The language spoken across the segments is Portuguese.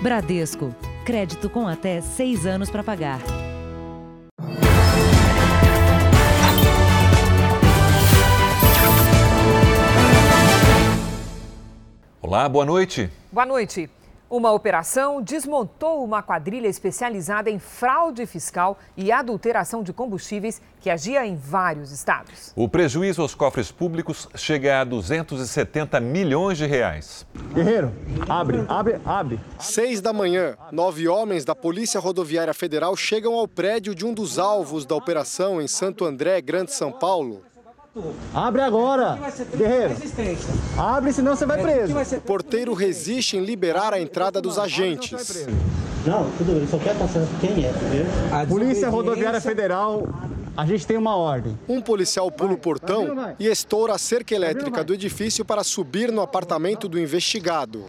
Bradesco. Crédito com até seis anos para pagar. Olá, boa noite. Boa noite. Uma operação desmontou uma quadrilha especializada em fraude fiscal e adulteração de combustíveis que agia em vários estados. O prejuízo aos cofres públicos chega a 270 milhões de reais. Guerreiro, abre, abre, abre. Seis da manhã, nove homens da Polícia Rodoviária Federal chegam ao prédio de um dos alvos da operação em Santo André, Grande São Paulo. Abre agora, guerreiro. Abre, senão você vai preso. O porteiro resiste em liberar a entrada dos agentes. Não, tudo bem, só quer passar quem é, entendeu? Polícia Rodoviária Federal, a gente tem uma ordem. Um policial pula o portão e estoura a cerca elétrica do edifício para subir no apartamento do investigado.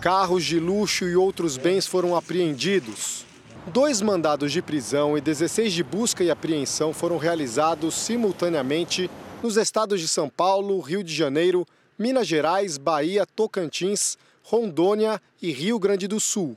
Carros de luxo e outros bens foram apreendidos. Dois mandados de prisão e 16 de busca e apreensão foram realizados simultaneamente nos estados de São Paulo, Rio de Janeiro, Minas Gerais, Bahia, Tocantins, Rondônia e Rio Grande do Sul.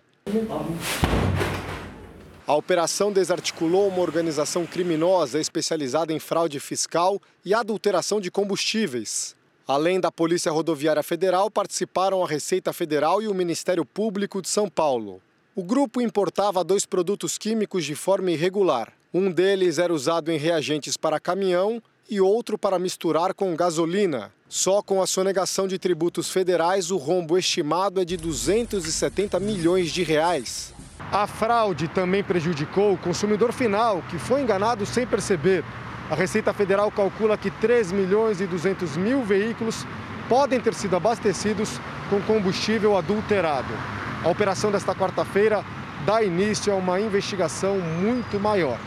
A operação desarticulou uma organização criminosa especializada em fraude fiscal e adulteração de combustíveis. Além da Polícia Rodoviária Federal, participaram a Receita Federal e o Ministério Público de São Paulo. O grupo importava dois produtos químicos de forma irregular. Um deles era usado em reagentes para caminhão e outro para misturar com gasolina. Só com a sonegação de tributos federais, o rombo estimado é de 270 milhões de reais. A fraude também prejudicou o consumidor final, que foi enganado sem perceber. A Receita Federal calcula que 3 milhões e 200 mil veículos podem ter sido abastecidos com combustível adulterado. A operação desta quarta-feira dá início a uma investigação muito maior.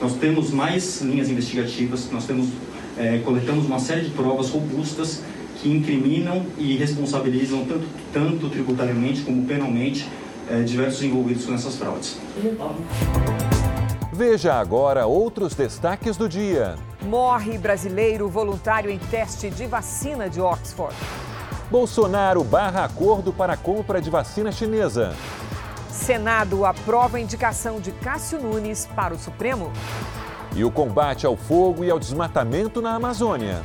Nós temos mais linhas investigativas, nós temos, é, coletamos uma série de provas robustas que incriminam e responsabilizam tanto, tanto tributariamente como penalmente é, diversos envolvidos nessas fraudes. Veja agora outros destaques do dia. Morre brasileiro voluntário em teste de vacina de Oxford. Bolsonaro barra acordo para a compra de vacina chinesa. Senado aprova a indicação de Cássio Nunes para o Supremo. E o combate ao fogo e ao desmatamento na Amazônia.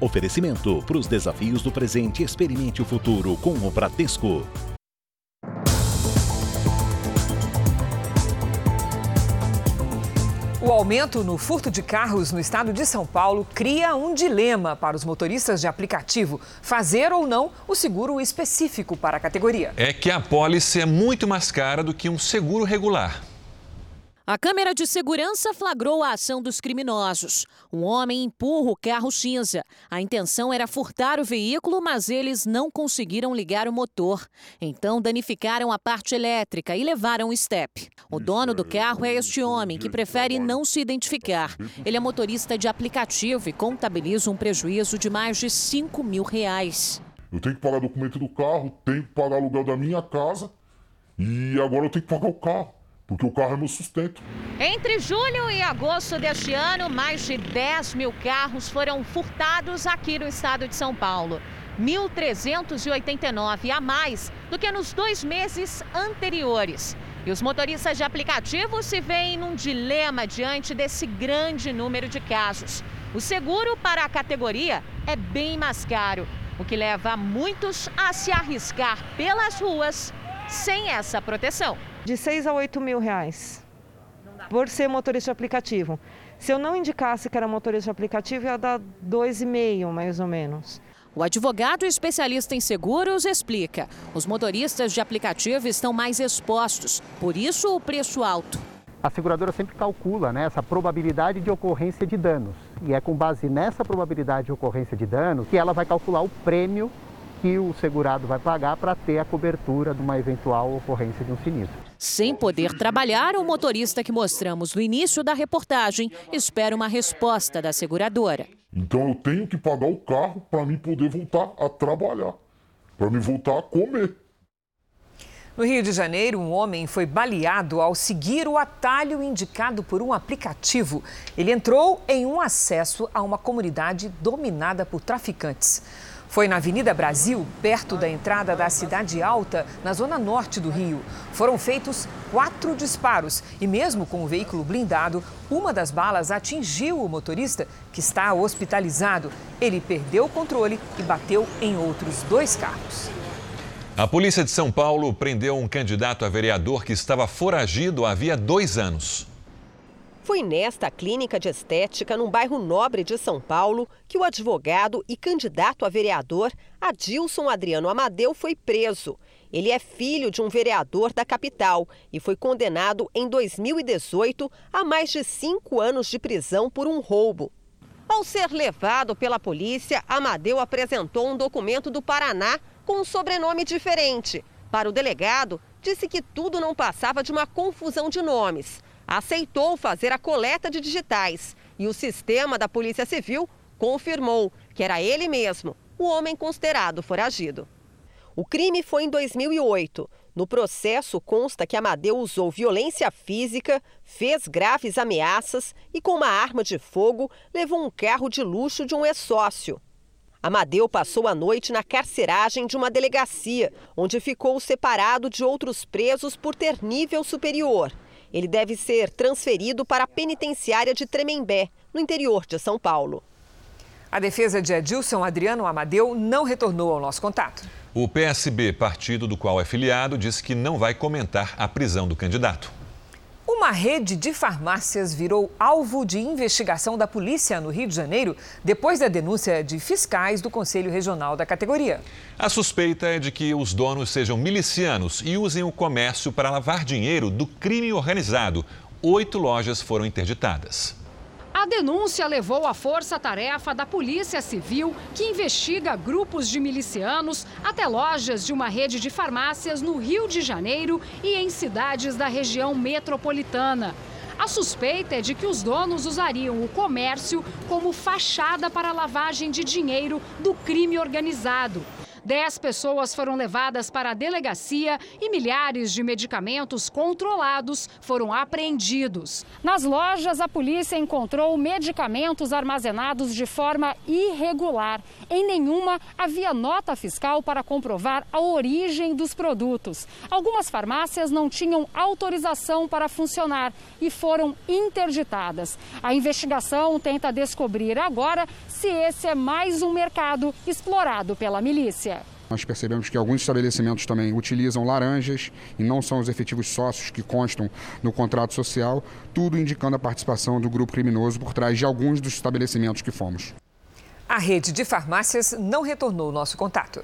Oferecimento para os desafios do presente, experimente o futuro com o Bradesco. Aumento no furto de carros no estado de São Paulo cria um dilema para os motoristas de aplicativo: fazer ou não o seguro específico para a categoria. É que a pólice é muito mais cara do que um seguro regular. A câmera de segurança flagrou a ação dos criminosos. Um homem empurra o carro cinza. A intenção era furtar o veículo, mas eles não conseguiram ligar o motor. Então danificaram a parte elétrica e levaram o step. O dono do carro é este homem, que prefere não se identificar. Ele é motorista de aplicativo e contabiliza um prejuízo de mais de 5 mil reais. Eu tenho que pagar documento do carro, tenho que pagar aluguel da minha casa e agora eu tenho que pagar o carro porque o carro é meu sustento. Entre julho e agosto deste ano, mais de 10 mil carros foram furtados aqui no estado de São Paulo. 1.389 a mais do que nos dois meses anteriores. E os motoristas de aplicativo se veem num dilema diante desse grande número de casos. O seguro para a categoria é bem mais caro, o que leva muitos a se arriscar pelas ruas sem essa proteção de 6 a 8 mil reais por ser motorista de aplicativo. Se eu não indicasse que era motorista de aplicativo, ia dar 2,5 mais ou menos. O advogado especialista em seguros explica: os motoristas de aplicativo estão mais expostos, por isso o preço alto. A seguradora sempre calcula né, essa probabilidade de ocorrência de danos. E é com base nessa probabilidade de ocorrência de danos que ela vai calcular o prêmio que o segurado vai pagar para ter a cobertura de uma eventual ocorrência de um sinistro. Sem poder trabalhar, o motorista que mostramos no início da reportagem espera uma resposta da seguradora. Então eu tenho que pagar o carro para mim poder voltar a trabalhar, para me voltar a comer. No Rio de Janeiro, um homem foi baleado ao seguir o atalho indicado por um aplicativo. Ele entrou em um acesso a uma comunidade dominada por traficantes. Foi na Avenida Brasil, perto da entrada da Cidade Alta, na zona norte do Rio. Foram feitos quatro disparos e, mesmo com o veículo blindado, uma das balas atingiu o motorista, que está hospitalizado. Ele perdeu o controle e bateu em outros dois carros. A polícia de São Paulo prendeu um candidato a vereador que estava foragido havia dois anos. Foi nesta clínica de estética, num bairro nobre de São Paulo, que o advogado e candidato a vereador Adilson Adriano Amadeu foi preso. Ele é filho de um vereador da capital e foi condenado em 2018 a mais de cinco anos de prisão por um roubo. Ao ser levado pela polícia, Amadeu apresentou um documento do Paraná com um sobrenome diferente. Para o delegado, disse que tudo não passava de uma confusão de nomes. Aceitou fazer a coleta de digitais e o sistema da Polícia Civil confirmou que era ele mesmo, o homem considerado foragido. O crime foi em 2008. No processo consta que Amadeu usou violência física, fez graves ameaças e, com uma arma de fogo, levou um carro de luxo de um ex-sócio. Amadeu passou a noite na carceragem de uma delegacia, onde ficou separado de outros presos por ter nível superior. Ele deve ser transferido para a penitenciária de Tremembé, no interior de São Paulo. A defesa de Edilson Adriano Amadeu não retornou ao nosso contato. O PSB, partido do qual é filiado, disse que não vai comentar a prisão do candidato. Uma rede de farmácias virou alvo de investigação da polícia no Rio de Janeiro depois da denúncia de fiscais do Conselho Regional da categoria. A suspeita é de que os donos sejam milicianos e usem o comércio para lavar dinheiro do crime organizado. Oito lojas foram interditadas. A denúncia levou à força-tarefa da Polícia Civil, que investiga grupos de milicianos até lojas de uma rede de farmácias no Rio de Janeiro e em cidades da região metropolitana. A suspeita é de que os donos usariam o comércio como fachada para a lavagem de dinheiro do crime organizado. Dez pessoas foram levadas para a delegacia e milhares de medicamentos controlados foram apreendidos. Nas lojas, a polícia encontrou medicamentos armazenados de forma irregular. Em nenhuma havia nota fiscal para comprovar a origem dos produtos. Algumas farmácias não tinham autorização para funcionar e foram interditadas. A investigação tenta descobrir agora se esse é mais um mercado explorado pela milícia. Nós percebemos que alguns estabelecimentos também utilizam laranjas e não são os efetivos sócios que constam no contrato social, tudo indicando a participação do grupo criminoso por trás de alguns dos estabelecimentos que fomos. A rede de farmácias não retornou o nosso contato.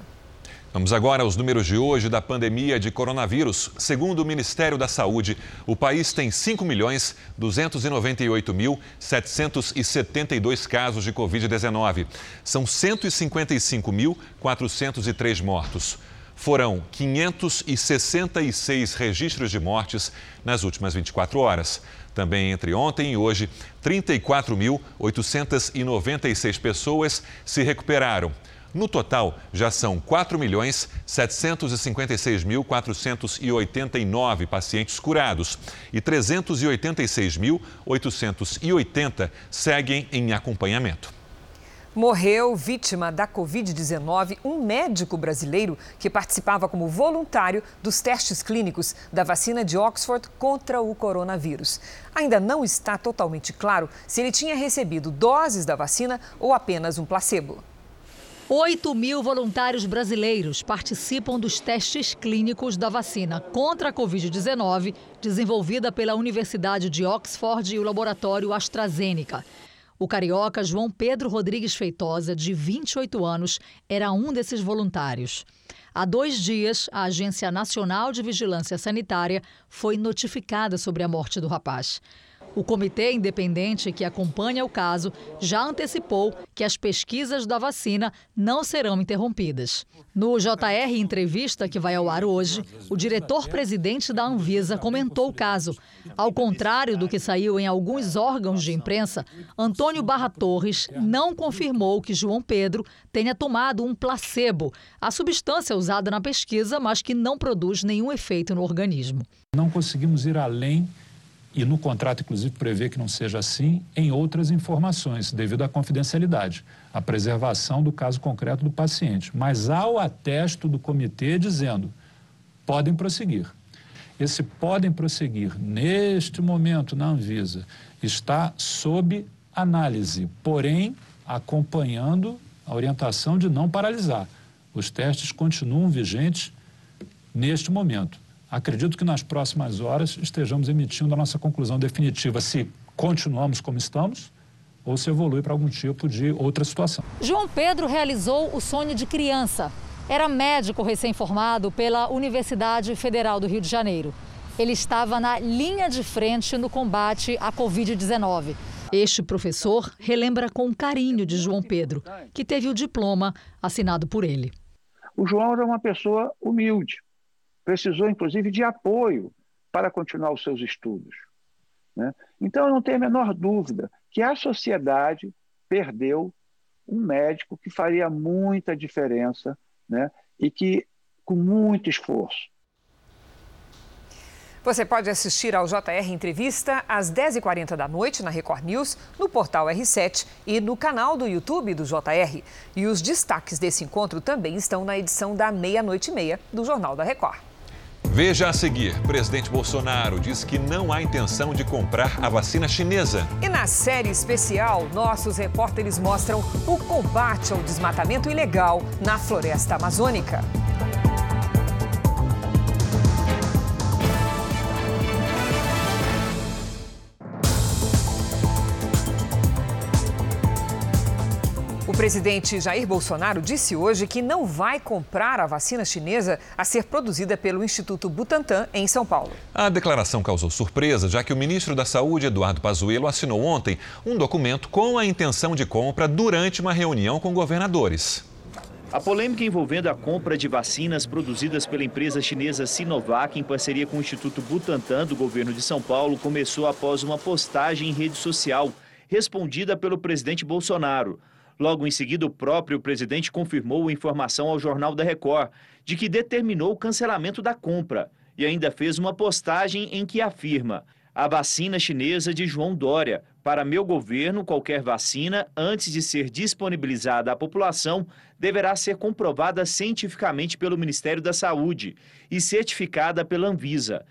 Vamos agora aos números de hoje da pandemia de coronavírus. Segundo o Ministério da Saúde, o país tem 5 milhões 298 mil 772 casos de Covid-19. São 155 mil 403 mortos. Foram 566 registros de mortes nas últimas 24 horas. Também entre ontem e hoje, 34.896 pessoas se recuperaram. No total, já são 4 milhões 756.489 pacientes curados e 386.880 seguem em acompanhamento. Morreu vítima da Covid-19 um médico brasileiro que participava como voluntário dos testes clínicos da vacina de Oxford contra o coronavírus. Ainda não está totalmente claro se ele tinha recebido doses da vacina ou apenas um placebo. 8 mil voluntários brasileiros participam dos testes clínicos da vacina contra a Covid-19, desenvolvida pela Universidade de Oxford e o laboratório AstraZeneca. O carioca João Pedro Rodrigues Feitosa, de 28 anos, era um desses voluntários. Há dois dias, a Agência Nacional de Vigilância Sanitária foi notificada sobre a morte do rapaz. O comitê independente que acompanha o caso já antecipou que as pesquisas da vacina não serão interrompidas. No JR Entrevista, que vai ao ar hoje, o diretor-presidente da Anvisa comentou o caso. Ao contrário do que saiu em alguns órgãos de imprensa, Antônio Barra Torres não confirmou que João Pedro tenha tomado um placebo, a substância usada na pesquisa, mas que não produz nenhum efeito no organismo. Não conseguimos ir além e no contrato, inclusive, prevê que não seja assim em outras informações, devido à confidencialidade, à preservação do caso concreto do paciente. Mas há o atesto do comitê dizendo: podem prosseguir. Esse podem prosseguir, neste momento, na Anvisa, está sob análise, porém acompanhando a orientação de não paralisar. Os testes continuam vigentes neste momento. Acredito que nas próximas horas estejamos emitindo a nossa conclusão definitiva se continuamos como estamos ou se evolui para algum tipo de outra situação. João Pedro realizou o sonho de criança. Era médico recém-formado pela Universidade Federal do Rio de Janeiro. Ele estava na linha de frente no combate à Covid-19. Este professor relembra com carinho de João Pedro, que teve o diploma assinado por ele. O João era uma pessoa humilde, precisou inclusive de apoio para continuar os seus estudos. Né? Então, eu não tenho a menor dúvida que a sociedade perdeu um médico que faria muita diferença né? e que, com muito esforço, você pode assistir ao JR Entrevista às 10h40 da noite na Record News, no portal R7 e no canal do YouTube do JR. E os destaques desse encontro também estão na edição da meia-noite e meia do Jornal da Record. Veja a seguir: presidente Bolsonaro diz que não há intenção de comprar a vacina chinesa. E na série especial, nossos repórteres mostram o combate ao desmatamento ilegal na floresta amazônica. O presidente Jair Bolsonaro disse hoje que não vai comprar a vacina chinesa a ser produzida pelo Instituto Butantan em São Paulo. A declaração causou surpresa, já que o ministro da Saúde, Eduardo Pazuello, assinou ontem um documento com a intenção de compra durante uma reunião com governadores. A polêmica envolvendo a compra de vacinas produzidas pela empresa chinesa Sinovac em parceria com o Instituto Butantan do governo de São Paulo começou após uma postagem em rede social respondida pelo presidente Bolsonaro. Logo em seguida, o próprio presidente confirmou a informação ao Jornal da Record de que determinou o cancelamento da compra e ainda fez uma postagem em que afirma: a vacina chinesa de João Dória. Para meu governo, qualquer vacina, antes de ser disponibilizada à população, deverá ser comprovada cientificamente pelo Ministério da Saúde e certificada pela Anvisa.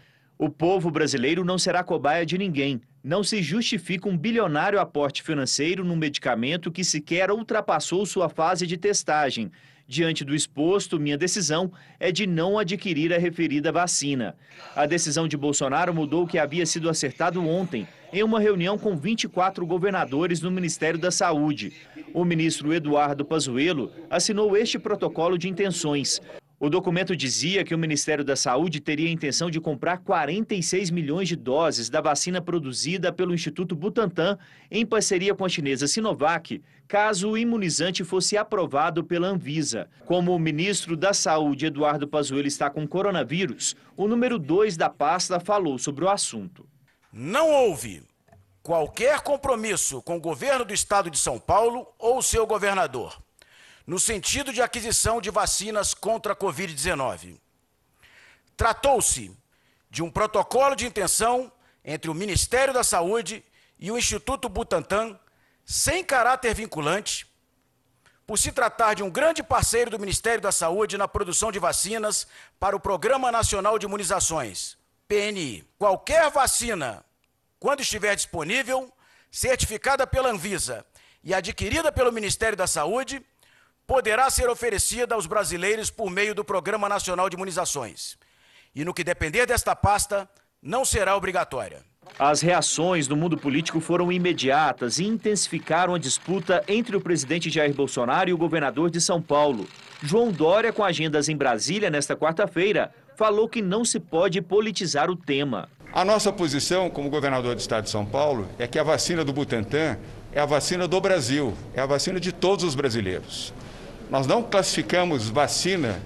O povo brasileiro não será cobaia de ninguém. Não se justifica um bilionário aporte financeiro num medicamento que sequer ultrapassou sua fase de testagem. Diante do exposto, minha decisão é de não adquirir a referida vacina. A decisão de Bolsonaro mudou o que havia sido acertado ontem, em uma reunião com 24 governadores no Ministério da Saúde. O ministro Eduardo Pazuello assinou este protocolo de intenções. O documento dizia que o Ministério da Saúde teria a intenção de comprar 46 milhões de doses da vacina produzida pelo Instituto Butantan em parceria com a chinesa Sinovac, caso o imunizante fosse aprovado pela Anvisa. Como o ministro da Saúde, Eduardo Pazuello, está com coronavírus, o número 2 da pasta falou sobre o assunto. Não houve qualquer compromisso com o governo do estado de São Paulo ou seu governador no sentido de aquisição de vacinas contra a Covid-19. Tratou-se de um protocolo de intenção entre o Ministério da Saúde e o Instituto Butantan, sem caráter vinculante, por se tratar de um grande parceiro do Ministério da Saúde na produção de vacinas para o Programa Nacional de Imunizações, PNI. Qualquer vacina, quando estiver disponível, certificada pela Anvisa e adquirida pelo Ministério da Saúde, poderá ser oferecida aos brasileiros por meio do Programa Nacional de Imunizações. E no que depender desta pasta, não será obrigatória. As reações do mundo político foram imediatas e intensificaram a disputa entre o presidente Jair Bolsonaro e o governador de São Paulo. João Dória, com agendas em Brasília nesta quarta-feira, falou que não se pode politizar o tema. A nossa posição, como governador do estado de São Paulo, é que a vacina do Butantan é a vacina do Brasil, é a vacina de todos os brasileiros. Nós não classificamos vacina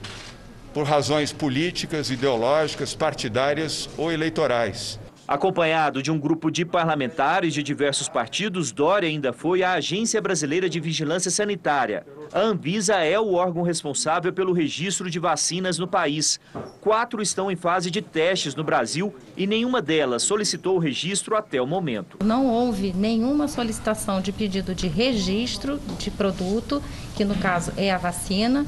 por razões políticas, ideológicas, partidárias ou eleitorais. Acompanhado de um grupo de parlamentares de diversos partidos, Dória ainda foi à Agência Brasileira de Vigilância Sanitária. A Anvisa é o órgão responsável pelo registro de vacinas no país. Quatro estão em fase de testes no Brasil e nenhuma delas solicitou o registro até o momento. Não houve nenhuma solicitação de pedido de registro de produto, que no caso é a vacina.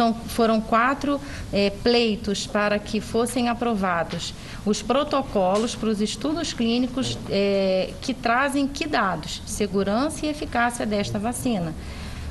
São, foram quatro é, pleitos para que fossem aprovados os protocolos para os estudos clínicos é, que trazem que dados? Segurança e eficácia desta vacina.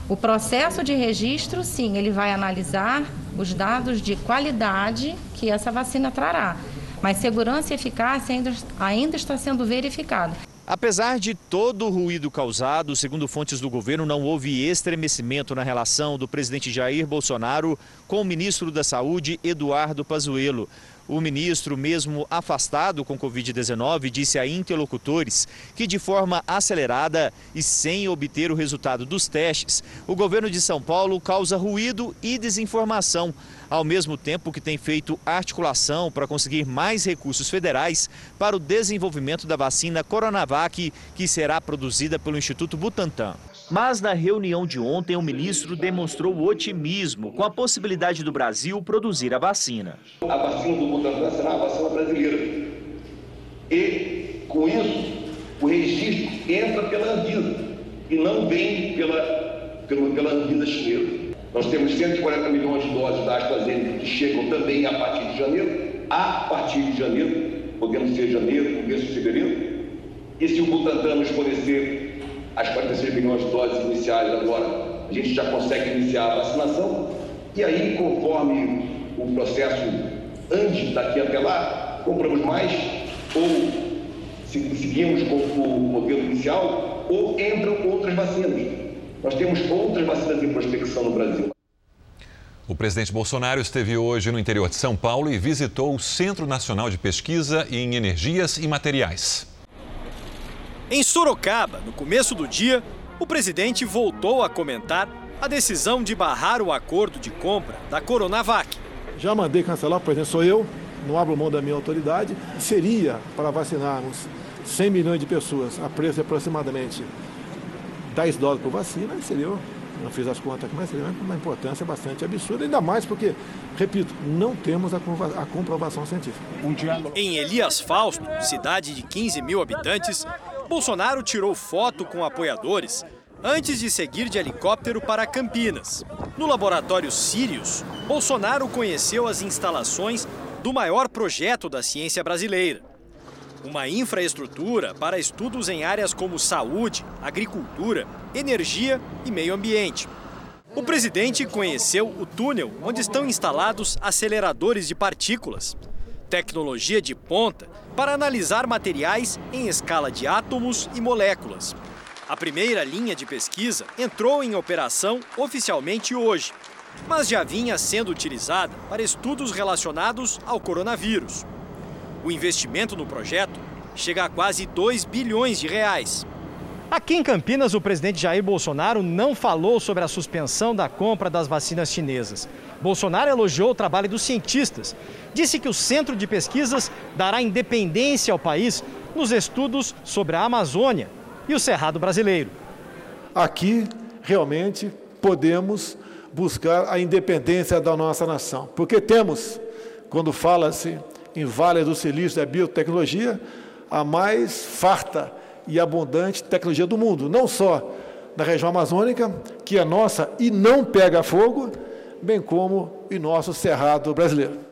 O processo de registro, sim, ele vai analisar os dados de qualidade que essa vacina trará, mas segurança e eficácia ainda, ainda está sendo verificado. Apesar de todo o ruído causado, segundo fontes do governo, não houve estremecimento na relação do presidente Jair Bolsonaro com o ministro da Saúde, Eduardo Pazuello. O ministro, mesmo afastado com Covid-19, disse a interlocutores que, de forma acelerada e sem obter o resultado dos testes, o governo de São Paulo causa ruído e desinformação, ao mesmo tempo que tem feito articulação para conseguir mais recursos federais para o desenvolvimento da vacina Coronavac, que será produzida pelo Instituto Butantan. Mas na reunião de ontem, o ministro demonstrou otimismo com a possibilidade do Brasil produzir a vacina. A vacina do Butantan será a vacina brasileira. E, com isso, o registro entra pela Anvisa e não vem pela, pela, pela Anvisa chinesa. Nós temos 140 milhões de doses da AstraZeneca que chegam também a partir de janeiro. A partir de janeiro, podemos ser janeiro, começo de fevereiro. E se o Butantan nos fornecer as 46 milhões de doses iniciais agora, a gente já consegue iniciar a vacinação. E aí, conforme o processo antes daqui até lá, compramos mais ou seguimos com o modelo inicial ou entram outras vacinas. Nós temos outras vacinas em prospecção no Brasil. O presidente Bolsonaro esteve hoje no interior de São Paulo e visitou o Centro Nacional de Pesquisa em Energias e Materiais. Em Sorocaba, no começo do dia, o presidente voltou a comentar a decisão de barrar o acordo de compra da Coronavac. Já mandei cancelar, presidente sou eu, não abro mão da minha autoridade. Seria para vacinarmos 100 milhões de pessoas a preço de aproximadamente 10 dólares por vacina, seria, não fiz as contas, mas seria uma importância bastante absurda, ainda mais porque, repito, não temos a, a comprovação científica. Em Elias Fausto, cidade de 15 mil habitantes, Bolsonaro tirou foto com apoiadores antes de seguir de helicóptero para Campinas. No laboratório Sirius, Bolsonaro conheceu as instalações do maior projeto da ciência brasileira. Uma infraestrutura para estudos em áreas como saúde, agricultura, energia e meio ambiente. O presidente conheceu o túnel onde estão instalados aceleradores de partículas, tecnologia de ponta para analisar materiais em escala de átomos e moléculas. A primeira linha de pesquisa entrou em operação oficialmente hoje, mas já vinha sendo utilizada para estudos relacionados ao coronavírus. O investimento no projeto chega a quase 2 bilhões de reais. Aqui em Campinas, o presidente Jair Bolsonaro não falou sobre a suspensão da compra das vacinas chinesas. Bolsonaro elogiou o trabalho dos cientistas. Disse que o centro de pesquisas dará independência ao país nos estudos sobre a Amazônia e o Cerrado brasileiro. Aqui, realmente, podemos buscar a independência da nossa nação, porque temos, quando fala-se em Vale do Silício da biotecnologia, a mais farta e abundante tecnologia do mundo, não só na região amazônica, que é nossa e não pega fogo, bem como em nosso cerrado brasileiro.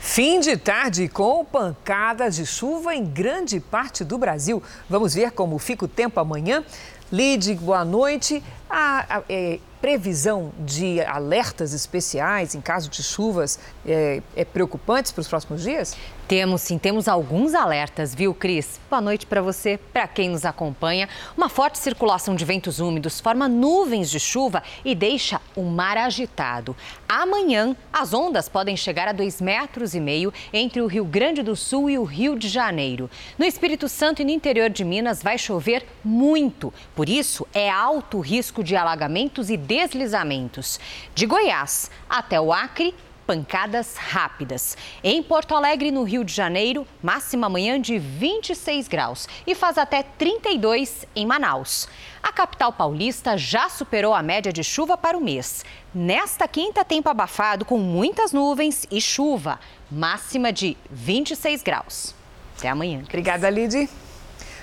Fim de tarde com pancadas de chuva em grande parte do Brasil. Vamos ver como fica o tempo amanhã. Lide, boa noite. A, a é, previsão de alertas especiais em caso de chuvas é, é preocupante para os próximos dias? Temos sim, temos alguns alertas, viu, Cris? Boa noite para você, para quem nos acompanha. Uma forte circulação de ventos úmidos forma nuvens de chuva e deixa o mar agitado. Amanhã, as ondas podem chegar a dois metros e meio entre o Rio Grande do Sul e o Rio de Janeiro. No Espírito Santo e no interior de Minas vai chover muito, por isso é alto o risco de alagamentos e deslizamentos. De Goiás até o Acre, pancadas rápidas. Em Porto Alegre, no Rio de Janeiro, máxima manhã de 26 graus e faz até 32 em Manaus. A capital paulista já superou a média de chuva para o mês. Nesta quinta, tempo abafado com muitas nuvens e chuva, máxima de 26 graus. Até amanhã. Obrigada, Lid.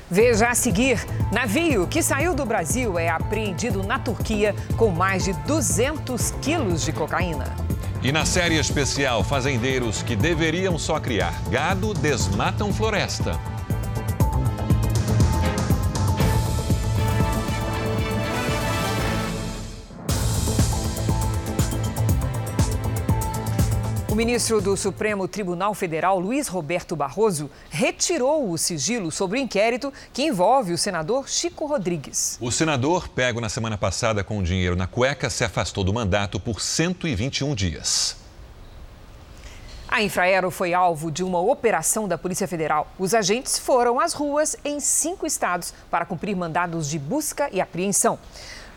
Veja a seguir: navio que saiu do Brasil é apreendido na Turquia com mais de 200 quilos de cocaína. E na série especial, fazendeiros que deveriam só criar gado desmatam floresta. O ministro do Supremo Tribunal Federal, Luiz Roberto Barroso, retirou o sigilo sobre o inquérito que envolve o senador Chico Rodrigues. O senador, pego na semana passada com dinheiro na cueca, se afastou do mandato por 121 dias. A Infraero foi alvo de uma operação da Polícia Federal. Os agentes foram às ruas em cinco estados para cumprir mandados de busca e apreensão.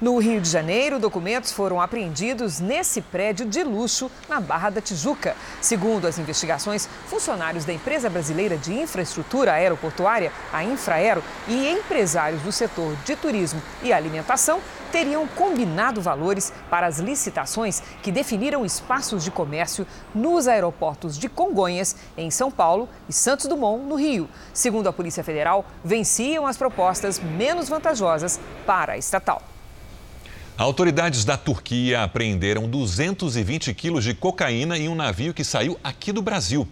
No Rio de Janeiro, documentos foram apreendidos nesse prédio de luxo na Barra da Tijuca. Segundo as investigações, funcionários da empresa brasileira de infraestrutura aeroportuária, a Infraero, e empresários do setor de turismo e alimentação teriam combinado valores para as licitações que definiram espaços de comércio nos aeroportos de Congonhas, em São Paulo, e Santos Dumont, no Rio. Segundo a Polícia Federal, venciam as propostas menos vantajosas para a estatal. Autoridades da Turquia apreenderam 220 quilos de cocaína em um navio que saiu aqui do Brasil.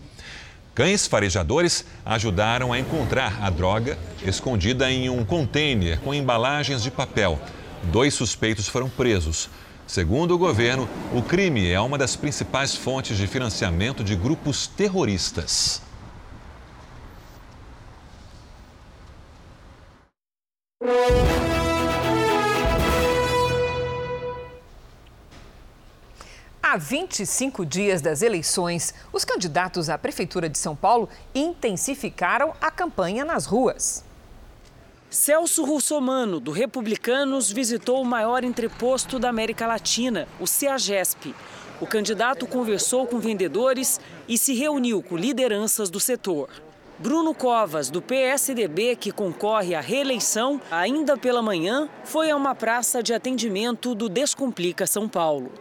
Cães farejadores ajudaram a encontrar a droga escondida em um container com embalagens de papel. Dois suspeitos foram presos. Segundo o governo, o crime é uma das principais fontes de financiamento de grupos terroristas. Há 25 dias das eleições, os candidatos à Prefeitura de São Paulo intensificaram a campanha nas ruas. Celso Russomano, do Republicanos, visitou o maior entreposto da América Latina, o CEAGESP. O candidato conversou com vendedores e se reuniu com lideranças do setor. Bruno Covas, do PSDB, que concorre à reeleição, ainda pela manhã, foi a uma praça de atendimento do Descomplica São Paulo.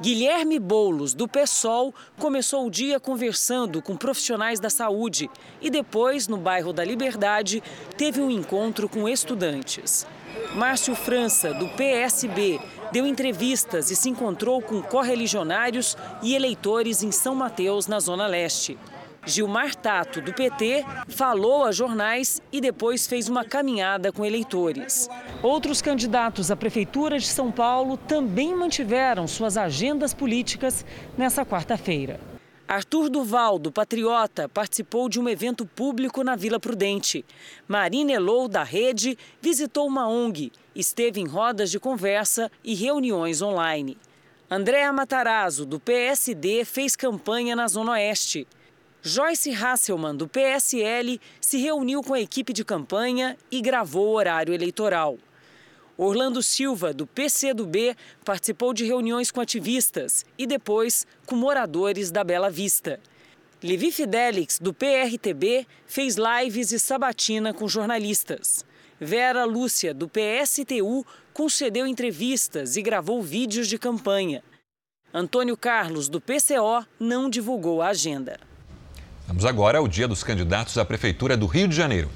Guilherme Boulos, do PSOL, começou o dia conversando com profissionais da saúde e depois, no bairro da Liberdade, teve um encontro com estudantes. Márcio França, do PSB, deu entrevistas e se encontrou com correligionários e eleitores em São Mateus, na Zona Leste. Gilmar Tato, do PT, falou a jornais e depois fez uma caminhada com eleitores. Outros candidatos à Prefeitura de São Paulo também mantiveram suas agendas políticas nessa quarta-feira. Arthur Duval, do Patriota, participou de um evento público na Vila Prudente. Marina Elou, da Rede, visitou uma ONG, esteve em rodas de conversa e reuniões online. Andréa Matarazzo, do PSD, fez campanha na Zona Oeste. Joyce Hasselman, do PSL, se reuniu com a equipe de campanha e gravou o horário eleitoral. Orlando Silva, do PCdoB, participou de reuniões com ativistas e depois com moradores da Bela Vista. Levi Fidelix, do PRTB, fez lives e sabatina com jornalistas. Vera Lúcia, do PSTU, concedeu entrevistas e gravou vídeos de campanha. Antônio Carlos, do PCO, não divulgou a agenda. Vamos agora ao dia dos candidatos à Prefeitura do Rio de Janeiro.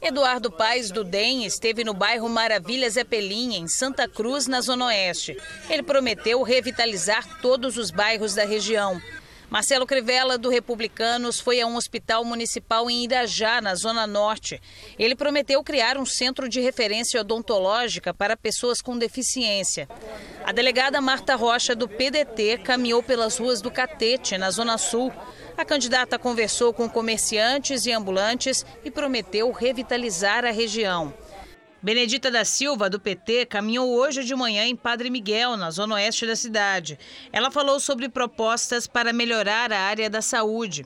Eduardo Paes do DEM esteve no bairro Maravilha Zeppelin, em Santa Cruz, na Zona Oeste. Ele prometeu revitalizar todos os bairros da região. Marcelo Crivella, do Republicanos, foi a um hospital municipal em Irajá, na Zona Norte. Ele prometeu criar um centro de referência odontológica para pessoas com deficiência. A delegada Marta Rocha, do PDT, caminhou pelas ruas do Catete, na Zona Sul. A candidata conversou com comerciantes e ambulantes e prometeu revitalizar a região. Benedita da Silva, do PT, caminhou hoje de manhã em Padre Miguel, na zona oeste da cidade. Ela falou sobre propostas para melhorar a área da saúde.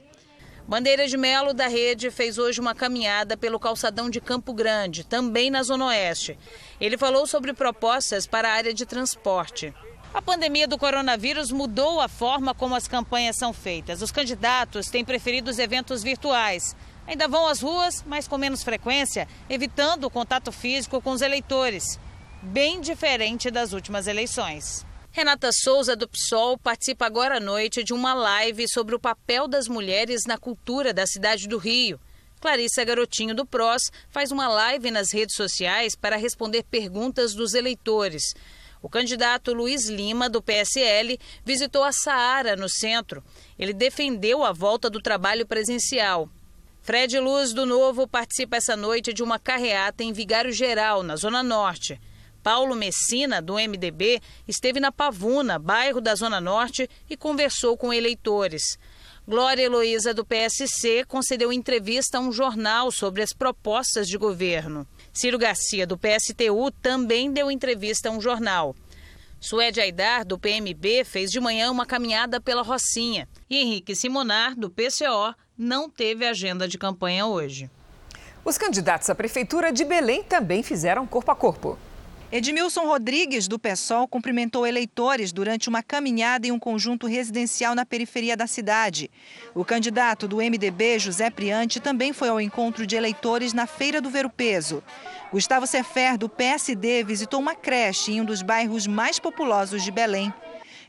Bandeira de Melo da Rede fez hoje uma caminhada pelo calçadão de Campo Grande, também na Zona Oeste. Ele falou sobre propostas para a área de transporte. A pandemia do coronavírus mudou a forma como as campanhas são feitas. Os candidatos têm preferido os eventos virtuais. Ainda vão às ruas, mas com menos frequência, evitando o contato físico com os eleitores. Bem diferente das últimas eleições. Renata Souza, do PSOL, participa agora à noite de uma live sobre o papel das mulheres na cultura da cidade do Rio. Clarissa Garotinho, do PROS, faz uma live nas redes sociais para responder perguntas dos eleitores. O candidato Luiz Lima, do PSL, visitou a Saara, no centro. Ele defendeu a volta do trabalho presencial Fred Luz, do Novo, participa essa noite de uma carreata em Vigário Geral, na Zona Norte. Paulo Messina, do MDB, esteve na Pavuna, bairro da Zona Norte, e conversou com eleitores. Glória Heloísa, do PSC, concedeu entrevista a um jornal sobre as propostas de governo. Ciro Garcia, do PSTU, também deu entrevista a um jornal. Suede Aidar, do PMB, fez de manhã uma caminhada pela Rocinha. E Henrique Simonar, do PCO, não teve agenda de campanha hoje. Os candidatos à Prefeitura de Belém também fizeram corpo a corpo. Edmilson Rodrigues, do PSOL, cumprimentou eleitores durante uma caminhada em um conjunto residencial na periferia da cidade. O candidato do MDB, José Priante, também foi ao encontro de eleitores na Feira do Ver o Peso. Gustavo Sefer, do PSD, visitou uma creche em um dos bairros mais populosos de Belém.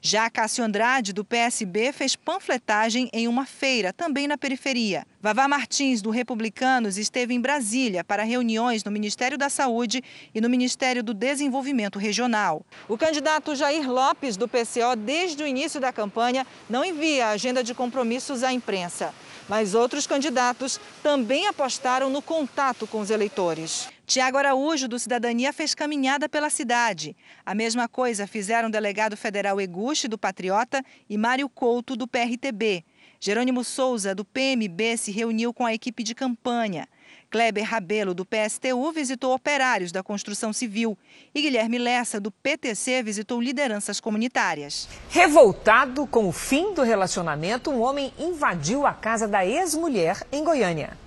Já Cássio Andrade, do PSB, fez panfletagem em uma feira, também na periferia. Vavá Martins, do Republicanos, esteve em Brasília para reuniões no Ministério da Saúde e no Ministério do Desenvolvimento Regional. O candidato Jair Lopes, do PCO, desde o início da campanha, não envia agenda de compromissos à imprensa. Mas outros candidatos também apostaram no contato com os eleitores. Tiago Araújo, do Cidadania, fez caminhada pela cidade. A mesma coisa fizeram o delegado federal Eguchi, do Patriota, e Mário Couto, do PRTB. Jerônimo Souza, do PMB, se reuniu com a equipe de campanha. Kleber Rabelo, do PSTU, visitou operários da construção civil. E Guilherme Lessa, do PTC, visitou lideranças comunitárias. Revoltado com o fim do relacionamento, um homem invadiu a casa da ex-mulher em Goiânia.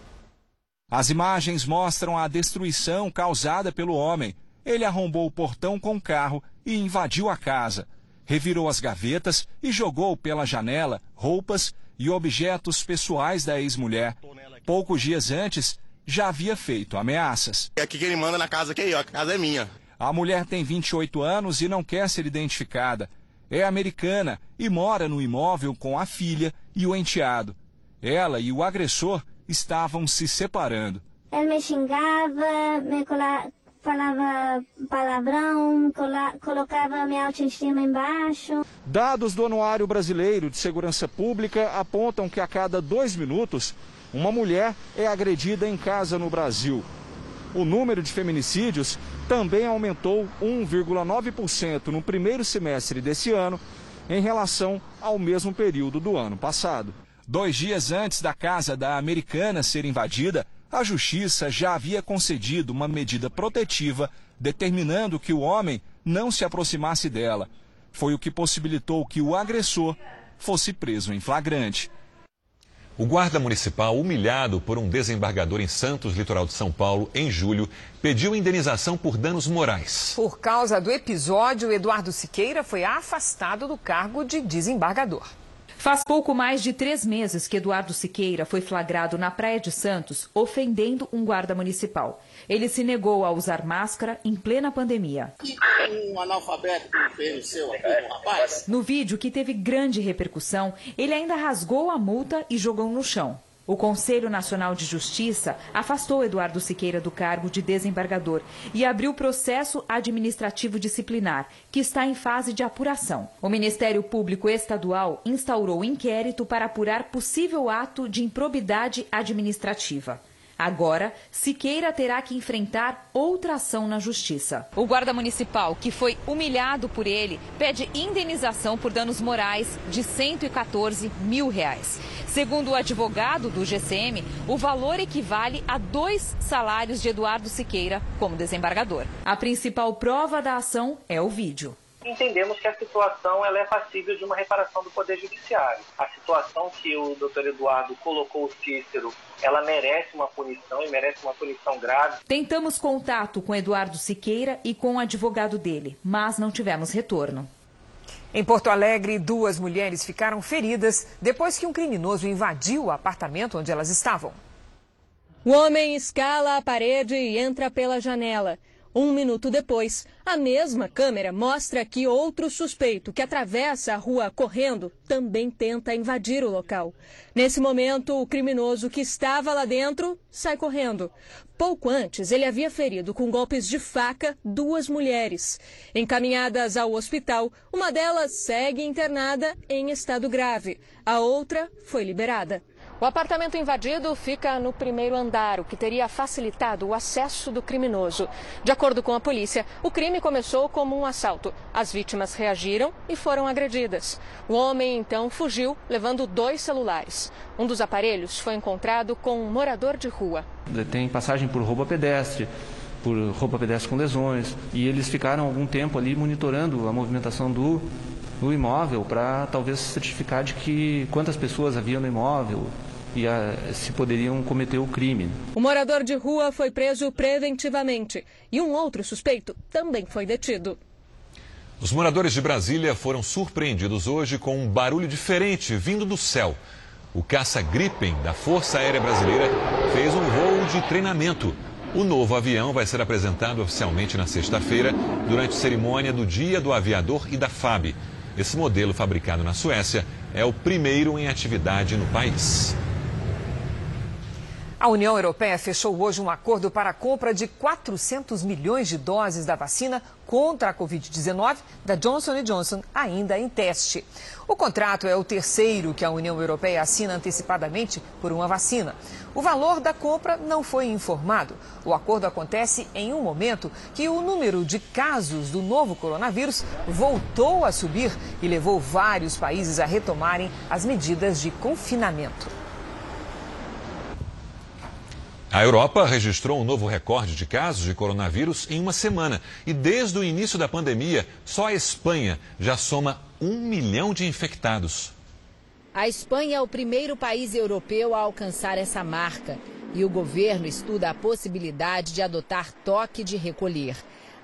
As imagens mostram a destruição causada pelo homem. Ele arrombou o portão com o carro e invadiu a casa. Revirou as gavetas e jogou pela janela roupas e objetos pessoais da ex-mulher. Poucos dias antes, já havia feito ameaças. É aqui que ele manda na casa aqui, ó, a casa é minha. A mulher tem 28 anos e não quer ser identificada. É americana e mora no imóvel com a filha e o enteado. Ela e o agressor estavam se separando. Ele me xingava, me falava palavrão, colocava minha autoestima embaixo. Dados do Anuário Brasileiro de Segurança Pública apontam que a cada dois minutos, uma mulher é agredida em casa no Brasil. O número de feminicídios também aumentou 1,9% no primeiro semestre desse ano, em relação ao mesmo período do ano passado. Dois dias antes da casa da americana ser invadida, a justiça já havia concedido uma medida protetiva determinando que o homem não se aproximasse dela. Foi o que possibilitou que o agressor fosse preso em flagrante. O guarda municipal, humilhado por um desembargador em Santos, litoral de São Paulo, em julho, pediu indenização por danos morais. Por causa do episódio, Eduardo Siqueira foi afastado do cargo de desembargador. Faz pouco mais de três meses que Eduardo Siqueira foi flagrado na Praia de Santos ofendendo um guarda municipal. Ele se negou a usar máscara em plena pandemia. Um analfabeto que seu aqui, um rapaz. No vídeo, que teve grande repercussão, ele ainda rasgou a multa e jogou no chão. O Conselho Nacional de Justiça afastou Eduardo Siqueira do cargo de desembargador e abriu processo administrativo disciplinar, que está em fase de apuração. O Ministério Público Estadual instaurou inquérito para apurar possível ato de improbidade administrativa. Agora, Siqueira terá que enfrentar outra ação na justiça. O guarda municipal, que foi humilhado por ele, pede indenização por danos morais de 114 mil reais. Segundo o advogado do GCM, o valor equivale a dois salários de Eduardo Siqueira como desembargador. A principal prova da ação é o vídeo entendemos que a situação ela é passível de uma reparação do Poder Judiciário. A situação que o doutor Eduardo colocou o Cícero, ela merece uma punição e merece uma punição grave. Tentamos contato com Eduardo Siqueira e com o advogado dele, mas não tivemos retorno. Em Porto Alegre, duas mulheres ficaram feridas depois que um criminoso invadiu o apartamento onde elas estavam. O homem escala a parede e entra pela janela. Um minuto depois, a mesma câmera mostra que outro suspeito que atravessa a rua correndo também tenta invadir o local. Nesse momento, o criminoso que estava lá dentro sai correndo. Pouco antes, ele havia ferido com golpes de faca duas mulheres. Encaminhadas ao hospital, uma delas segue internada em estado grave. A outra foi liberada. O apartamento invadido fica no primeiro andar, o que teria facilitado o acesso do criminoso. De acordo com a polícia, o crime começou como um assalto. As vítimas reagiram e foram agredidas. O homem então fugiu, levando dois celulares. Um dos aparelhos foi encontrado com um morador de rua. Tem passagem por roubo a pedestre por roupa pedestre com lesões e eles ficaram algum tempo ali monitorando a movimentação do, do imóvel para talvez certificar de que quantas pessoas havia no imóvel, e a, se poderiam cometer o crime. O morador de rua foi preso preventivamente e um outro suspeito também foi detido. Os moradores de Brasília foram surpreendidos hoje com um barulho diferente vindo do céu. O caça Gripen da Força Aérea Brasileira fez um voo de treinamento. O novo avião vai ser apresentado oficialmente na sexta-feira, durante a cerimônia do Dia do Aviador e da FAB. Esse modelo, fabricado na Suécia, é o primeiro em atividade no país. A União Europeia fechou hoje um acordo para a compra de 400 milhões de doses da vacina contra a Covid-19 da Johnson Johnson, ainda em teste. O contrato é o terceiro que a União Europeia assina antecipadamente por uma vacina. O valor da compra não foi informado. O acordo acontece em um momento que o número de casos do novo coronavírus voltou a subir e levou vários países a retomarem as medidas de confinamento. A Europa registrou um novo recorde de casos de coronavírus em uma semana. E desde o início da pandemia, só a Espanha já soma um milhão de infectados. A Espanha é o primeiro país europeu a alcançar essa marca. E o governo estuda a possibilidade de adotar toque de recolher.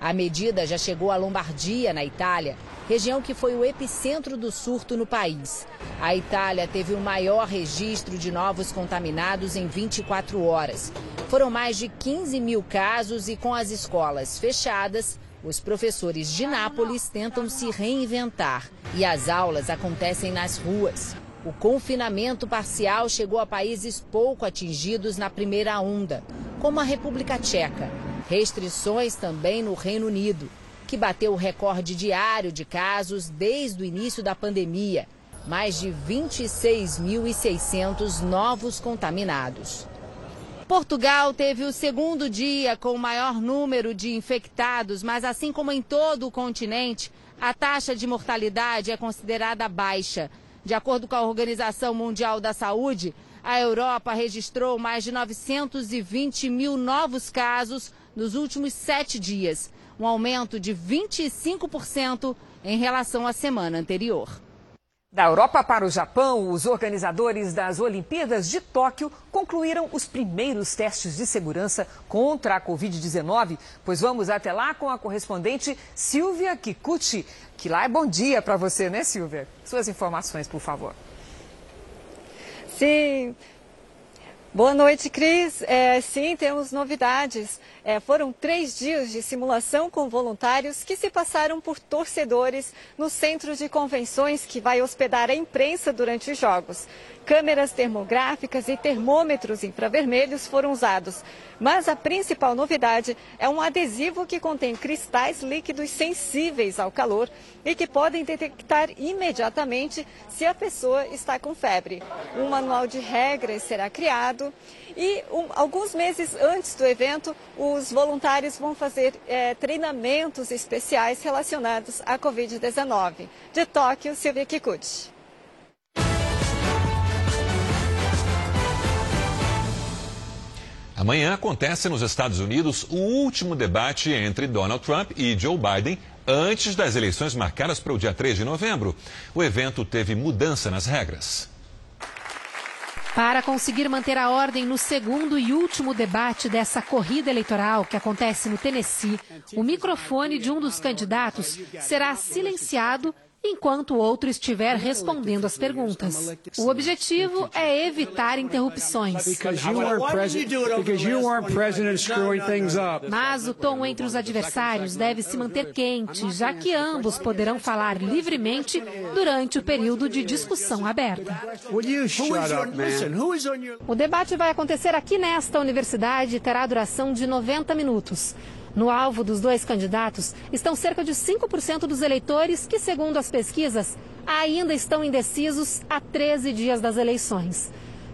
A medida já chegou à Lombardia, na Itália, região que foi o epicentro do surto no país. A Itália teve o maior registro de novos contaminados em 24 horas. Foram mais de 15 mil casos e, com as escolas fechadas, os professores de Nápoles tentam se reinventar e as aulas acontecem nas ruas. O confinamento parcial chegou a países pouco atingidos na primeira onda, como a República Tcheca. Restrições também no Reino Unido, que bateu o recorde diário de casos desde o início da pandemia. Mais de 26.600 novos contaminados. Portugal teve o segundo dia com o maior número de infectados, mas assim como em todo o continente, a taxa de mortalidade é considerada baixa. De acordo com a Organização Mundial da Saúde, a Europa registrou mais de 920 mil novos casos nos últimos sete dias, um aumento de 25% em relação à semana anterior. Da Europa para o Japão, os organizadores das Olimpíadas de Tóquio concluíram os primeiros testes de segurança contra a Covid-19. Pois vamos até lá com a correspondente Silvia Kikuchi, que lá é bom dia para você, né, Silvia? Suas informações, por favor. Sim. Boa noite, Cris. É, sim, temos novidades. É, foram três dias de simulação com voluntários que se passaram por torcedores no centro de convenções que vai hospedar a imprensa durante os jogos. Câmeras termográficas e termômetros infravermelhos foram usados. Mas a principal novidade é um adesivo que contém cristais líquidos sensíveis ao calor e que podem detectar imediatamente se a pessoa está com febre. Um manual de regras será criado e um, alguns meses antes do evento, os voluntários vão fazer é, treinamentos especiais relacionados à Covid-19. De Tóquio, Silvia Kikuchi. Amanhã acontece nos Estados Unidos o último debate entre Donald Trump e Joe Biden antes das eleições marcadas para o dia 3 de novembro. O evento teve mudança nas regras. Para conseguir manter a ordem no segundo e último debate dessa corrida eleitoral que acontece no Tennessee, o microfone de um dos candidatos será silenciado enquanto o outro estiver respondendo as perguntas. O objetivo é evitar interrupções. Mas o tom entre os adversários deve se manter quente, já que ambos poderão falar livremente durante o período de discussão aberta. O debate vai acontecer aqui nesta universidade e terá duração de 90 minutos. No alvo dos dois candidatos estão cerca de 5% dos eleitores que, segundo as pesquisas, ainda estão indecisos há 13 dias das eleições.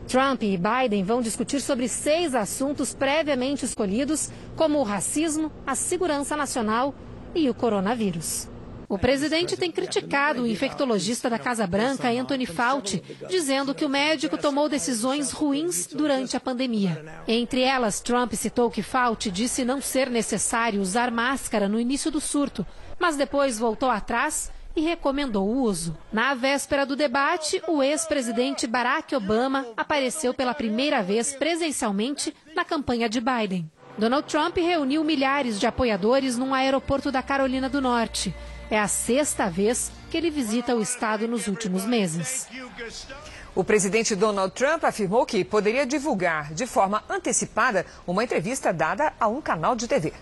Trump e Biden vão discutir sobre seis assuntos previamente escolhidos, como o racismo, a segurança nacional e o coronavírus. O presidente tem criticado o infectologista da Casa Branca, Anthony Fauci, dizendo que o médico tomou decisões ruins durante a pandemia. Entre elas, Trump citou que Fauci disse não ser necessário usar máscara no início do surto, mas depois voltou atrás e recomendou o uso. Na véspera do debate, o ex-presidente Barack Obama apareceu pela primeira vez presencialmente na campanha de Biden. Donald Trump reuniu milhares de apoiadores num aeroporto da Carolina do Norte. É a sexta vez que ele visita o estado nos últimos meses. O presidente Donald Trump afirmou que poderia divulgar de forma antecipada uma entrevista dada a um canal de TV.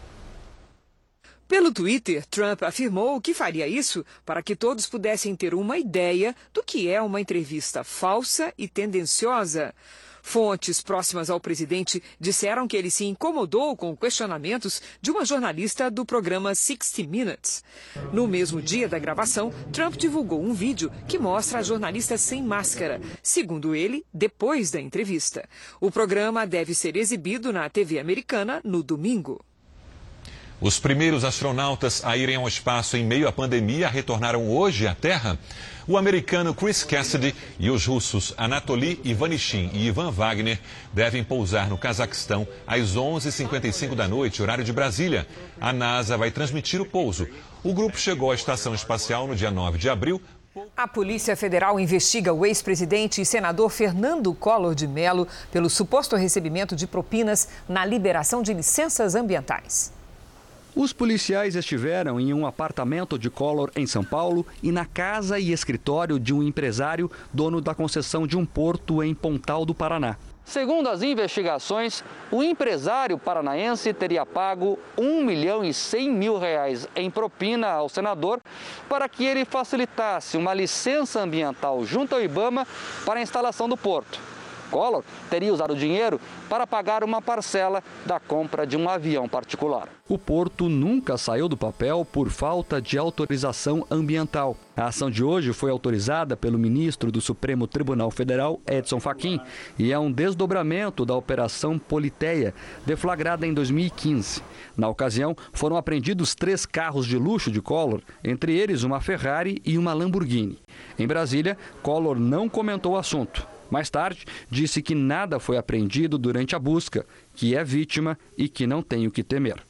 Pelo Twitter, Trump afirmou que faria isso para que todos pudessem ter uma ideia do que é uma entrevista falsa e tendenciosa. Fontes próximas ao presidente disseram que ele se incomodou com questionamentos de uma jornalista do programa 60 Minutes. No mesmo dia da gravação, Trump divulgou um vídeo que mostra a jornalista sem máscara, segundo ele, depois da entrevista. O programa deve ser exibido na TV americana no domingo. Os primeiros astronautas a irem ao espaço em meio à pandemia retornaram hoje à Terra. O americano Chris Cassidy e os russos Anatoly Ivanishin e Ivan Wagner devem pousar no Cazaquistão às 11h55 da noite, horário de Brasília. A NASA vai transmitir o pouso. O grupo chegou à estação espacial no dia 9 de abril a Polícia Federal investiga o ex-presidente e senador Fernando Collor de Mello pelo suposto recebimento de propinas na liberação de licenças ambientais. Os policiais estiveram em um apartamento de Collor em São Paulo e na casa e escritório de um empresário dono da concessão de um porto em Pontal do Paraná. Segundo as investigações, o empresário paranaense teria pago 1 milhão e 100 mil reais em propina ao senador para que ele facilitasse uma licença ambiental junto ao IBAMA para a instalação do porto. Collor teria usado o dinheiro para pagar uma parcela da compra de um avião particular. O porto nunca saiu do papel por falta de autorização ambiental. A ação de hoje foi autorizada pelo ministro do Supremo Tribunal Federal, Edson Fachin, e é um desdobramento da Operação Politeia, deflagrada em 2015. Na ocasião, foram apreendidos três carros de luxo de Collor, entre eles uma Ferrari e uma Lamborghini. Em Brasília, Collor não comentou o assunto. Mais tarde, disse que nada foi apreendido durante a busca, que é vítima e que não tem o que temer.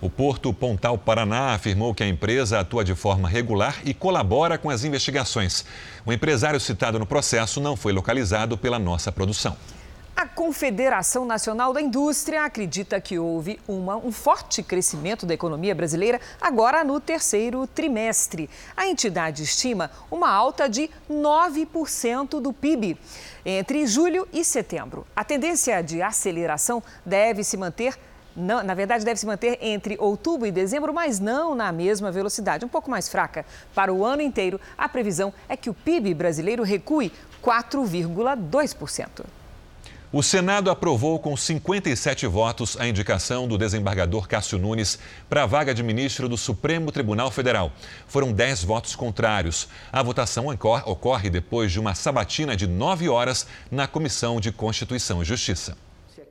O Porto Pontal Paraná afirmou que a empresa atua de forma regular e colabora com as investigações. O empresário citado no processo não foi localizado pela nossa produção. A Confederação Nacional da Indústria acredita que houve uma, um forte crescimento da economia brasileira agora no terceiro trimestre. A entidade estima uma alta de 9% do PIB entre julho e setembro. A tendência de aceleração deve se manter não, na verdade, deve se manter entre outubro e dezembro, mas não na mesma velocidade, um pouco mais fraca. Para o ano inteiro, a previsão é que o PIB brasileiro recue 4,2%. O Senado aprovou com 57 votos a indicação do desembargador Cássio Nunes para a vaga de ministro do Supremo Tribunal Federal. Foram 10 votos contrários. A votação ocorre depois de uma sabatina de nove horas na Comissão de Constituição e Justiça.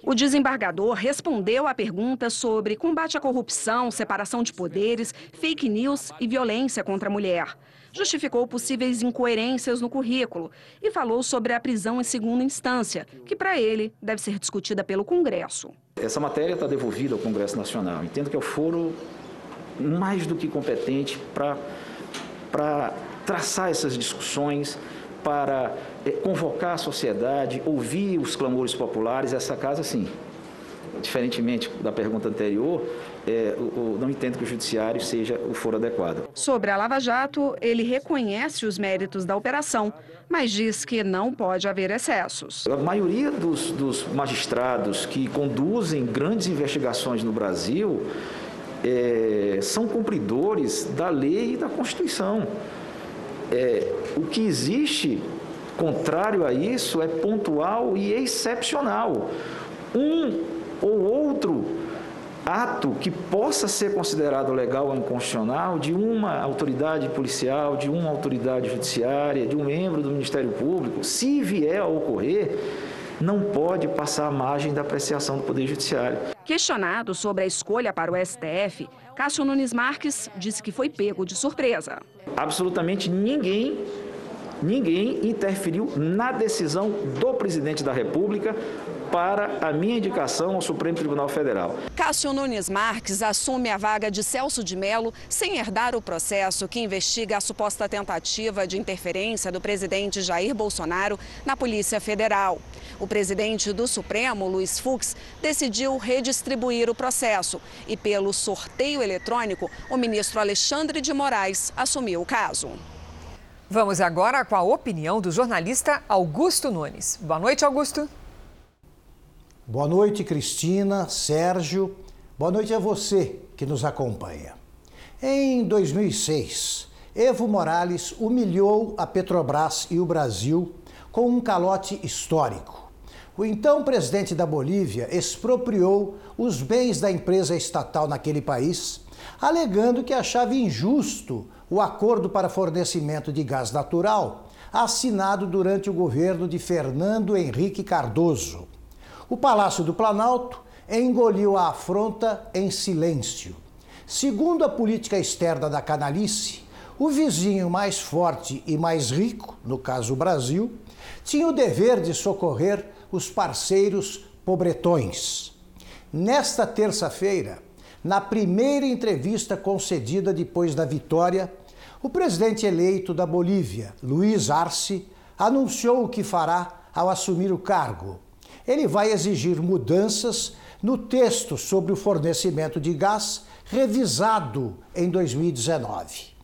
O desembargador respondeu a perguntas sobre combate à corrupção, separação de poderes, fake news e violência contra a mulher justificou possíveis incoerências no currículo e falou sobre a prisão em segunda instância, que para ele deve ser discutida pelo Congresso. Essa matéria está devolvida ao Congresso Nacional. Entendo que é o foro mais do que competente para traçar essas discussões, para é, convocar a sociedade, ouvir os clamores populares. Essa casa, sim, diferentemente da pergunta anterior, é, o, o, não entendo que o judiciário seja o foro adequado. Sobre a Lava Jato, ele reconhece os méritos da operação, mas diz que não pode haver excessos. A maioria dos, dos magistrados que conduzem grandes investigações no Brasil é, são cumpridores da lei e da Constituição. É, o que existe contrário a isso é pontual e excepcional. Um ou outro ato que possa ser considerado legal ou inconstitucional de uma autoridade policial, de uma autoridade judiciária, de um membro do Ministério Público, se vier a ocorrer, não pode passar a margem da apreciação do Poder Judiciário. Questionado sobre a escolha para o STF, Cássio Nunes Marques disse que foi pego de surpresa. Absolutamente ninguém ninguém interferiu na decisão do presidente da República para a minha indicação ao Supremo Tribunal Federal. Cássio Nunes Marques assume a vaga de Celso de Mello sem herdar o processo que investiga a suposta tentativa de interferência do presidente Jair Bolsonaro na Polícia Federal. O presidente do Supremo, Luiz Fux, decidiu redistribuir o processo e, pelo sorteio eletrônico, o ministro Alexandre de Moraes assumiu o caso. Vamos agora com a opinião do jornalista Augusto Nunes. Boa noite, Augusto. Boa noite, Cristina, Sérgio. Boa noite a você que nos acompanha. Em 2006, Evo Morales humilhou a Petrobras e o Brasil com um calote histórico. O então presidente da Bolívia expropriou os bens da empresa estatal naquele país, alegando que achava injusto o acordo para fornecimento de gás natural assinado durante o governo de Fernando Henrique Cardoso. O Palácio do Planalto engoliu a afronta em silêncio. Segundo a política externa da canalice, o vizinho mais forte e mais rico, no caso o Brasil, tinha o dever de socorrer os parceiros pobretões. Nesta terça-feira, na primeira entrevista concedida depois da vitória, o presidente eleito da Bolívia, Luiz Arce, anunciou o que fará ao assumir o cargo ele vai exigir mudanças no texto sobre o fornecimento de gás revisado em 2019.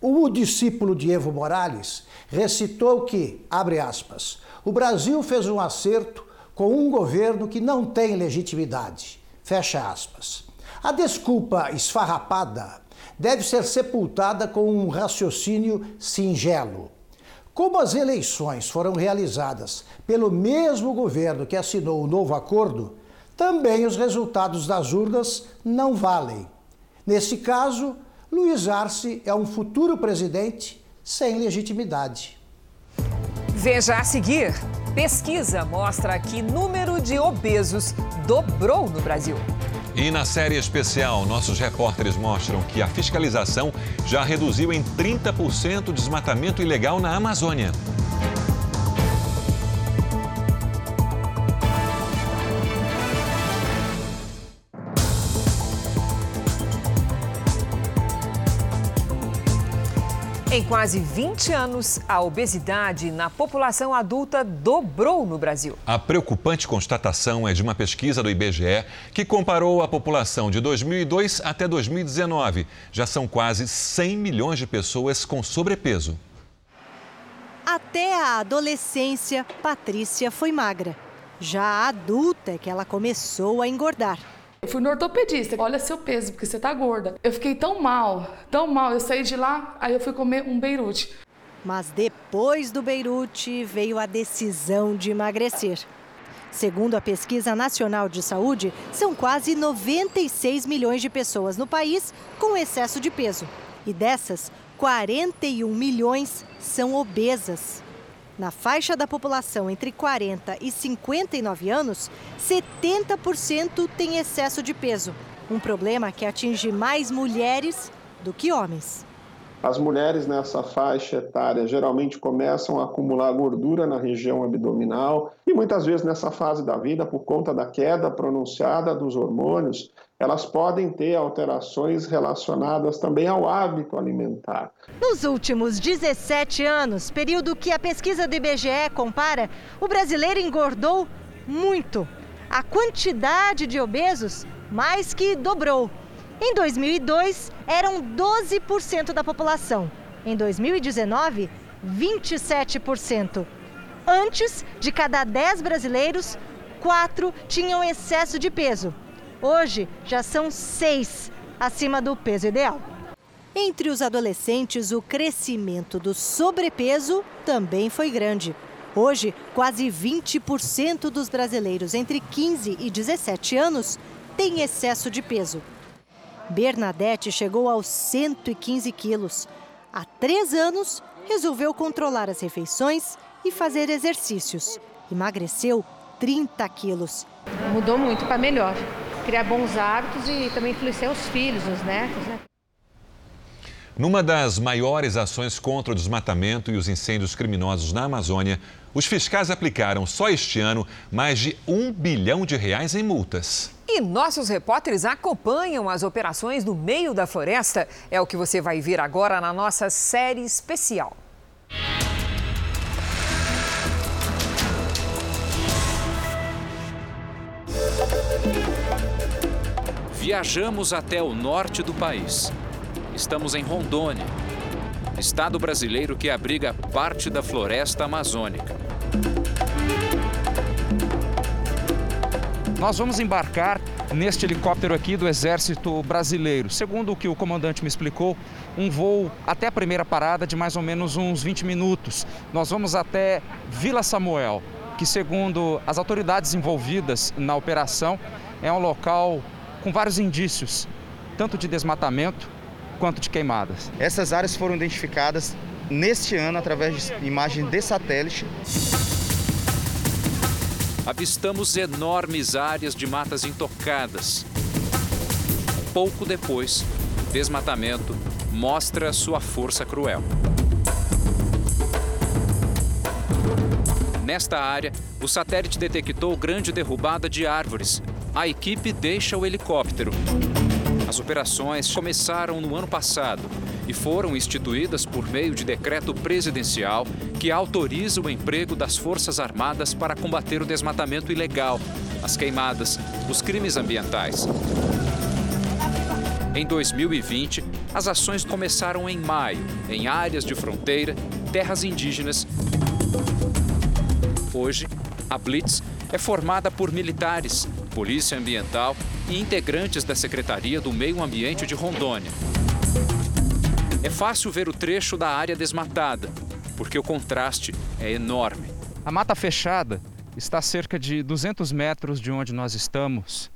O discípulo de Evo Morales recitou que, abre aspas, o Brasil fez um acerto com um governo que não tem legitimidade, fecha aspas. A desculpa esfarrapada deve ser sepultada com um raciocínio singelo. Como as eleições foram realizadas pelo mesmo governo que assinou o novo acordo, também os resultados das urnas não valem. Nesse caso, Luiz Arce é um futuro presidente sem legitimidade. Veja a seguir: pesquisa mostra que número de obesos dobrou no Brasil. E na série especial, nossos repórteres mostram que a fiscalização já reduziu em 30% o desmatamento ilegal na Amazônia. Em quase 20 anos, a obesidade na população adulta dobrou no Brasil. A preocupante constatação é de uma pesquisa do IBGE que comparou a população de 2002 até 2019. Já são quase 100 milhões de pessoas com sobrepeso. Até a adolescência, Patrícia foi magra. Já adulta é que ela começou a engordar. Eu fui no ortopedista, olha seu peso, porque você tá gorda. Eu fiquei tão mal, tão mal. Eu saí de lá, aí eu fui comer um beirute. Mas depois do beirute veio a decisão de emagrecer. Segundo a Pesquisa Nacional de Saúde, são quase 96 milhões de pessoas no país com excesso de peso. E dessas, 41 milhões são obesas. Na faixa da população entre 40 e 59 anos, 70% tem excesso de peso, um problema que atinge mais mulheres do que homens. As mulheres nessa faixa etária geralmente começam a acumular gordura na região abdominal e muitas vezes nessa fase da vida, por conta da queda pronunciada dos hormônios, elas podem ter alterações relacionadas também ao hábito alimentar. Nos últimos 17 anos, período que a pesquisa do IBGE compara, o brasileiro engordou muito. A quantidade de obesos mais que dobrou. Em 2002, eram 12% da população. Em 2019, 27%. Antes, de cada 10 brasileiros, 4 tinham excesso de peso. Hoje, já são 6 acima do peso ideal. Entre os adolescentes, o crescimento do sobrepeso também foi grande. Hoje, quase 20% dos brasileiros entre 15 e 17 anos têm excesso de peso. Bernadette chegou aos 115 quilos. Há três anos, resolveu controlar as refeições e fazer exercícios. Emagreceu 30 quilos. Mudou muito para melhor. Criar bons hábitos e também influenciar os filhos, os netos, né? Numa das maiores ações contra o desmatamento e os incêndios criminosos na Amazônia, os fiscais aplicaram só este ano mais de um bilhão de reais em multas. E nossos repórteres acompanham as operações no meio da floresta. É o que você vai ver agora na nossa série especial. Viajamos até o norte do país. Estamos em Rondônia, estado brasileiro que abriga parte da floresta amazônica. Nós vamos embarcar neste helicóptero aqui do Exército Brasileiro. Segundo o que o comandante me explicou, um voo até a primeira parada de mais ou menos uns 20 minutos. Nós vamos até Vila Samuel, que segundo as autoridades envolvidas na operação, é um local com vários indícios, tanto de desmatamento quanto de queimadas. Essas áreas foram identificadas neste ano através de imagem de satélite avistamos enormes áreas de matas intocadas. Pouco depois, o desmatamento mostra sua força cruel. Nesta área, o satélite detectou grande derrubada de árvores. A equipe deixa o helicóptero. As operações começaram no ano passado e foram instituídas por meio de decreto presidencial que autoriza o emprego das Forças Armadas para combater o desmatamento ilegal, as queimadas, os crimes ambientais. Em 2020, as ações começaram em maio, em áreas de fronteira, terras indígenas. Hoje, a Blitz é formada por militares, polícia ambiental e integrantes da Secretaria do Meio Ambiente de Rondônia. É fácil ver o trecho da área desmatada, porque o contraste é enorme. A mata fechada está a cerca de 200 metros de onde nós estamos.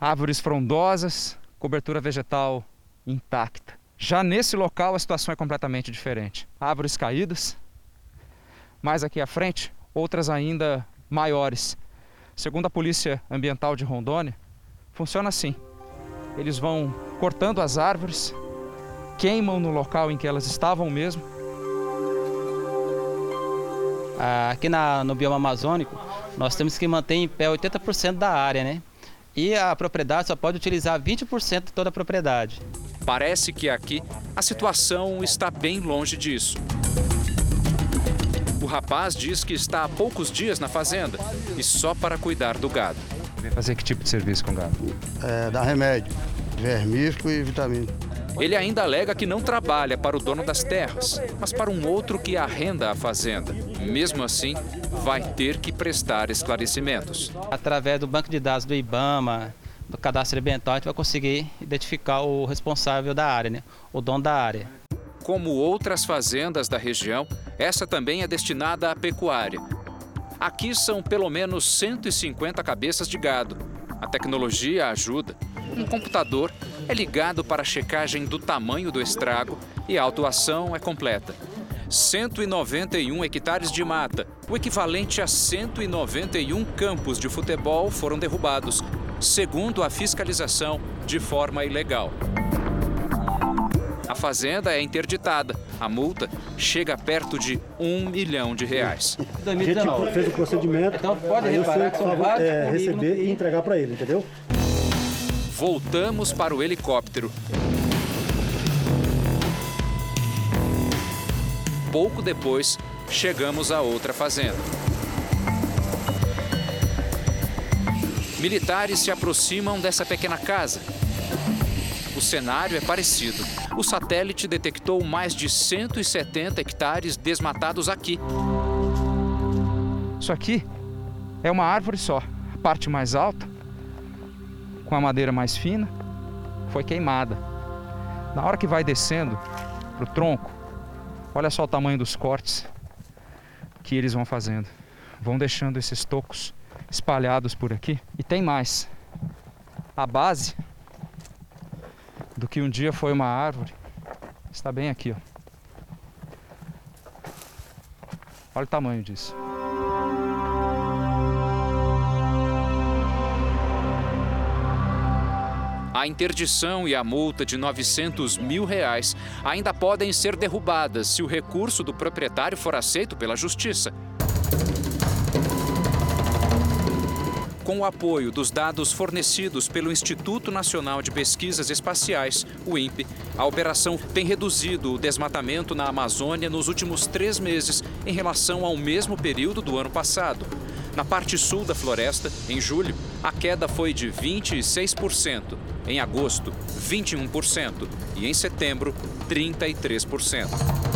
Árvores frondosas, cobertura vegetal intacta. Já nesse local a situação é completamente diferente. Árvores caídas, mais aqui à frente, outras ainda maiores. Segundo a Polícia Ambiental de Rondônia, funciona assim. Eles vão cortando as árvores, queimam no local em que elas estavam mesmo. Aqui na, no bioma amazônico, nós temos que manter em pé 80% da área, né? E a propriedade só pode utilizar 20% de toda a propriedade. Parece que aqui a situação está bem longe disso. O rapaz diz que está há poucos dias na fazenda e só para cuidar do gado. Vem fazer que tipo de serviço com o gado? É, dar remédio, vermífugo e vitamina. Ele ainda alega que não trabalha para o dono das terras, mas para um outro que arrenda a fazenda. Mesmo assim, vai ter que prestar esclarecimentos. Através do banco de dados do IBAMA, do cadastro ambiental, a gente vai conseguir identificar o responsável da área, né? o dono da área. Como outras fazendas da região, essa também é destinada à pecuária. Aqui são pelo menos 150 cabeças de gado. A tecnologia ajuda. Um computador é ligado para a checagem do tamanho do estrago e a autuação é completa. 191 hectares de mata, o equivalente a 191 campos de futebol, foram derrubados, segundo a fiscalização, de forma ilegal. A fazenda é interditada. A multa chega perto de um milhão de reais. A gente fez o procedimento, então pode reparar que são vários é, receber e entregar para ele, entendeu? Voltamos para o helicóptero. Pouco depois, chegamos a outra fazenda. Militares se aproximam dessa pequena casa. O cenário é parecido. O satélite detectou mais de 170 hectares desmatados aqui. Isso aqui é uma árvore só. A parte mais alta, com a madeira mais fina, foi queimada. Na hora que vai descendo para o tronco, olha só o tamanho dos cortes que eles vão fazendo. Vão deixando esses tocos espalhados por aqui. E tem mais. A base do que um dia foi uma árvore está bem aqui, ó. Olha o tamanho disso. A interdição e a multa de 900 mil reais ainda podem ser derrubadas se o recurso do proprietário for aceito pela Justiça. Com o apoio dos dados fornecidos pelo Instituto Nacional de Pesquisas Espaciais, o INPE, a operação tem reduzido o desmatamento na Amazônia nos últimos três meses em relação ao mesmo período do ano passado. Na parte sul da floresta, em julho, a queda foi de 26%, em agosto, 21% e em setembro, 33%.